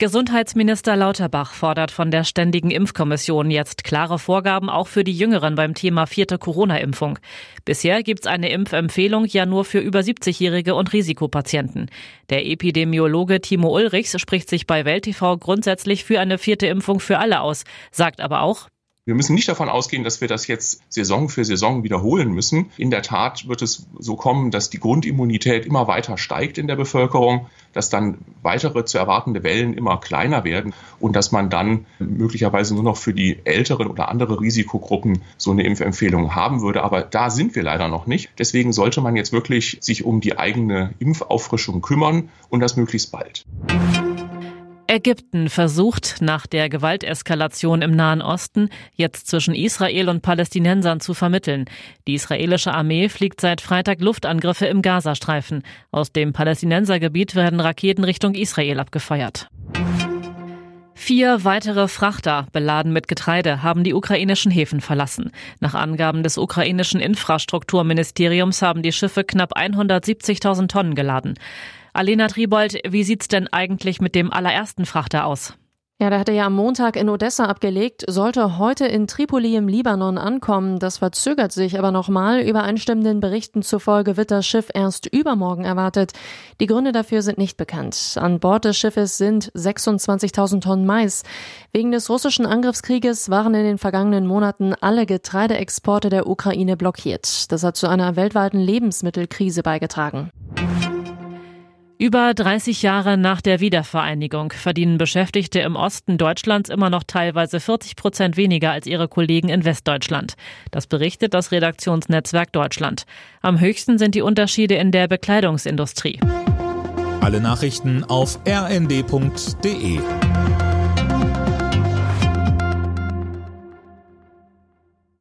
Gesundheitsminister Lauterbach fordert von der Ständigen Impfkommission jetzt klare Vorgaben auch für die Jüngeren beim Thema vierte Corona-Impfung. Bisher gibt's eine Impfempfehlung ja nur für über 70-Jährige und Risikopatienten. Der Epidemiologe Timo Ulrichs spricht sich bei Welt TV grundsätzlich für eine vierte Impfung für alle aus, sagt aber auch, wir müssen nicht davon ausgehen, dass wir das jetzt Saison für Saison wiederholen müssen. In der Tat wird es so kommen, dass die Grundimmunität immer weiter steigt in der Bevölkerung, dass dann weitere zu erwartende Wellen immer kleiner werden und dass man dann möglicherweise nur noch für die älteren oder andere Risikogruppen so eine Impfempfehlung haben würde. Aber da sind wir leider noch nicht. Deswegen sollte man jetzt wirklich sich um die eigene Impfauffrischung kümmern und das möglichst bald. Ägypten versucht nach der Gewalteskalation im Nahen Osten jetzt zwischen Israel und Palästinensern zu vermitteln. Die israelische Armee fliegt seit Freitag Luftangriffe im Gazastreifen. Aus dem Palästinensergebiet werden Raketen Richtung Israel abgefeuert. Vier weitere Frachter, beladen mit Getreide, haben die ukrainischen Häfen verlassen. Nach Angaben des ukrainischen Infrastrukturministeriums haben die Schiffe knapp 170.000 Tonnen geladen. Alena Tribold, wie sieht's denn eigentlich mit dem allerersten Frachter aus? Ja, der hatte ja am Montag in Odessa abgelegt, sollte heute in Tripoli im Libanon ankommen. Das verzögert sich aber nochmal. Übereinstimmenden Berichten zufolge wird das Schiff erst übermorgen erwartet. Die Gründe dafür sind nicht bekannt. An Bord des Schiffes sind 26.000 Tonnen Mais. Wegen des russischen Angriffskrieges waren in den vergangenen Monaten alle Getreideexporte der Ukraine blockiert. Das hat zu einer weltweiten Lebensmittelkrise beigetragen. Über 30 Jahre nach der Wiedervereinigung verdienen Beschäftigte im Osten Deutschlands immer noch teilweise 40 Prozent weniger als ihre Kollegen in Westdeutschland. Das berichtet das Redaktionsnetzwerk Deutschland. Am höchsten sind die Unterschiede in der Bekleidungsindustrie. Alle Nachrichten auf rnd.de